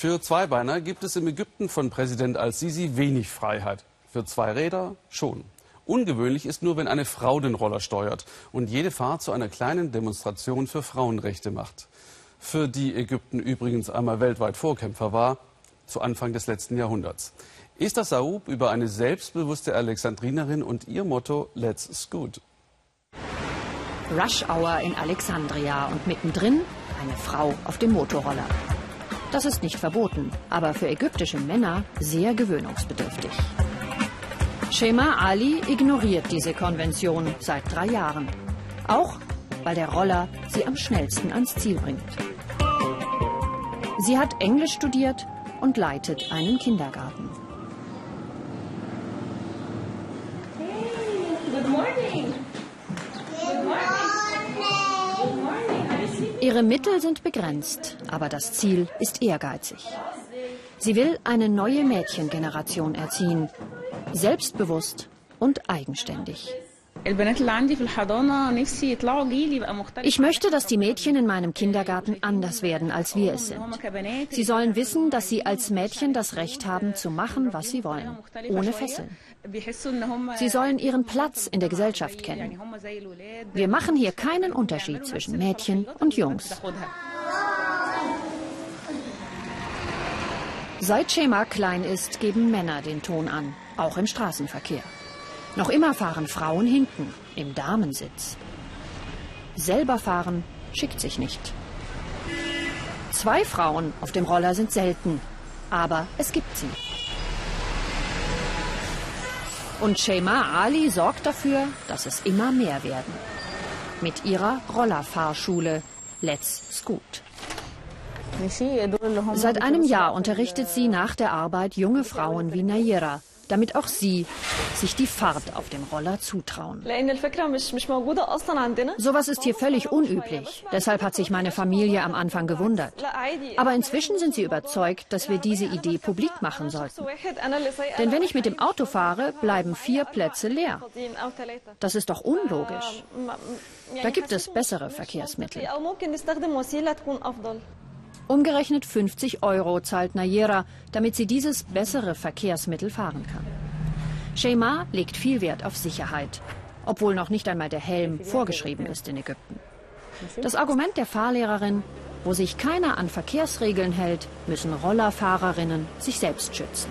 Für Zweibeiner gibt es im Ägypten von Präsident al-Sisi wenig Freiheit. Für Zweiräder schon. Ungewöhnlich ist nur, wenn eine Frau den Roller steuert und jede Fahrt zu einer kleinen Demonstration für Frauenrechte macht. Für die Ägypten übrigens einmal weltweit Vorkämpfer war, zu Anfang des letzten Jahrhunderts. Esther Saub über eine selbstbewusste Alexandrinerin und ihr Motto Let's Scoot. Rush Hour in Alexandria und mittendrin eine Frau auf dem Motorroller. Das ist nicht verboten, aber für ägyptische Männer sehr gewöhnungsbedürftig. Shema Ali ignoriert diese Konvention seit drei Jahren. Auch weil der Roller sie am schnellsten ans Ziel bringt. Sie hat Englisch studiert und leitet einen Kindergarten. Ihre Mittel sind begrenzt, aber das Ziel ist ehrgeizig. Sie will eine neue Mädchengeneration erziehen, selbstbewusst und eigenständig. Ich möchte, dass die Mädchen in meinem Kindergarten anders werden, als wir es sind. Sie sollen wissen, dass sie als Mädchen das Recht haben, zu machen, was sie wollen, ohne Fesseln. Sie sollen ihren Platz in der Gesellschaft kennen. Wir machen hier keinen Unterschied zwischen Mädchen und Jungs. Seit Schema klein ist, geben Männer den Ton an, auch im Straßenverkehr. Noch immer fahren Frauen hinten, im Damensitz. Selber fahren schickt sich nicht. Zwei Frauen auf dem Roller sind selten, aber es gibt sie. Und Shema Ali sorgt dafür, dass es immer mehr werden. Mit ihrer Rollerfahrschule Let's Scoot. Seit einem Jahr unterrichtet sie nach der Arbeit junge Frauen wie Nayera, damit auch sie sich die Fahrt auf dem Roller zutrauen. Sowas ist hier völlig unüblich. Deshalb hat sich meine Familie am Anfang gewundert. Aber inzwischen sind sie überzeugt, dass wir diese Idee publik machen sollten. Denn wenn ich mit dem Auto fahre, bleiben vier Plätze leer. Das ist doch unlogisch. Da gibt es bessere Verkehrsmittel. Umgerechnet 50 Euro zahlt Nayera, damit sie dieses bessere Verkehrsmittel fahren kann. Shema legt viel Wert auf Sicherheit, obwohl noch nicht einmal der Helm vorgeschrieben ist in Ägypten. Das Argument der Fahrlehrerin, wo sich keiner an Verkehrsregeln hält, müssen Rollerfahrerinnen sich selbst schützen.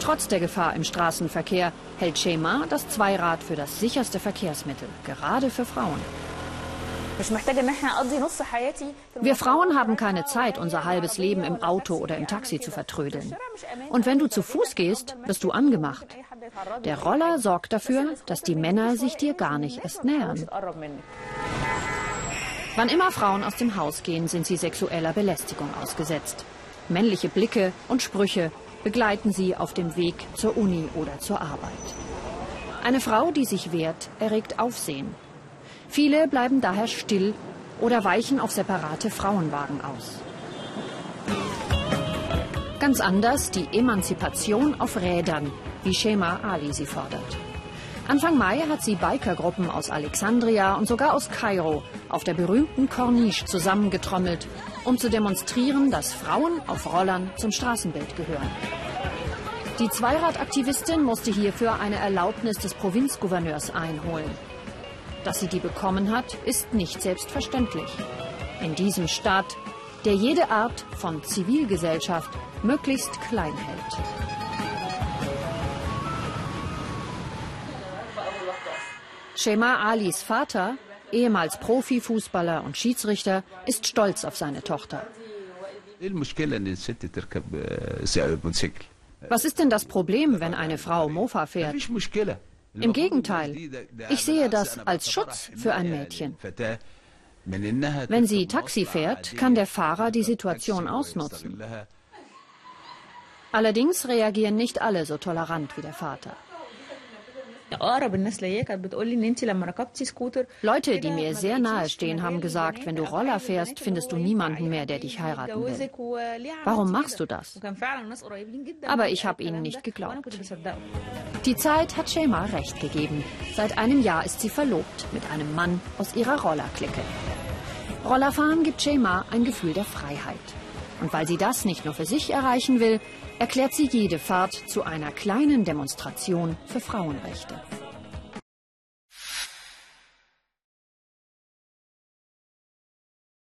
Trotz der Gefahr im Straßenverkehr hält Shema das Zweirad für das sicherste Verkehrsmittel, gerade für Frauen. Wir Frauen haben keine Zeit, unser halbes Leben im Auto oder im Taxi zu vertrödeln. Und wenn du zu Fuß gehst, wirst du angemacht. Der Roller sorgt dafür, dass die Männer sich dir gar nicht erst nähern. Wann immer Frauen aus dem Haus gehen, sind sie sexueller Belästigung ausgesetzt. Männliche Blicke und Sprüche begleiten sie auf dem Weg zur Uni oder zur Arbeit. Eine Frau, die sich wehrt, erregt Aufsehen. Viele bleiben daher still oder weichen auf separate Frauenwagen aus. Ganz anders die Emanzipation auf Rädern, wie Shema Ali sie fordert. Anfang Mai hat sie Bikergruppen aus Alexandria und sogar aus Kairo auf der berühmten Corniche zusammengetrommelt, um zu demonstrieren, dass Frauen auf Rollern zum Straßenbild gehören. Die Zweiradaktivistin musste hierfür eine Erlaubnis des Provinzgouverneurs einholen. Dass sie die bekommen hat, ist nicht selbstverständlich. In diesem Staat, der jede Art von Zivilgesellschaft möglichst klein hält. Shema Alis Vater, ehemals Profifußballer und Schiedsrichter, ist stolz auf seine Tochter. Was ist denn das Problem, wenn eine Frau Mofa fährt? Im Gegenteil, ich sehe das als Schutz für ein Mädchen. Wenn sie Taxi fährt, kann der Fahrer die Situation ausnutzen. Allerdings reagieren nicht alle so tolerant wie der Vater. Leute, die mir sehr nahe stehen, haben gesagt, wenn du Roller fährst, findest du niemanden mehr, der dich heiraten will. Warum machst du das? Aber ich habe ihnen nicht geglaubt. Die Zeit hat Shema recht gegeben. Seit einem Jahr ist sie verlobt mit einem Mann aus ihrer Rollerklicke. Rollerfahren gibt Shema ein Gefühl der Freiheit. Und weil sie das nicht nur für sich erreichen will, erklärt sie jede Fahrt zu einer kleinen Demonstration für Frauenrechte.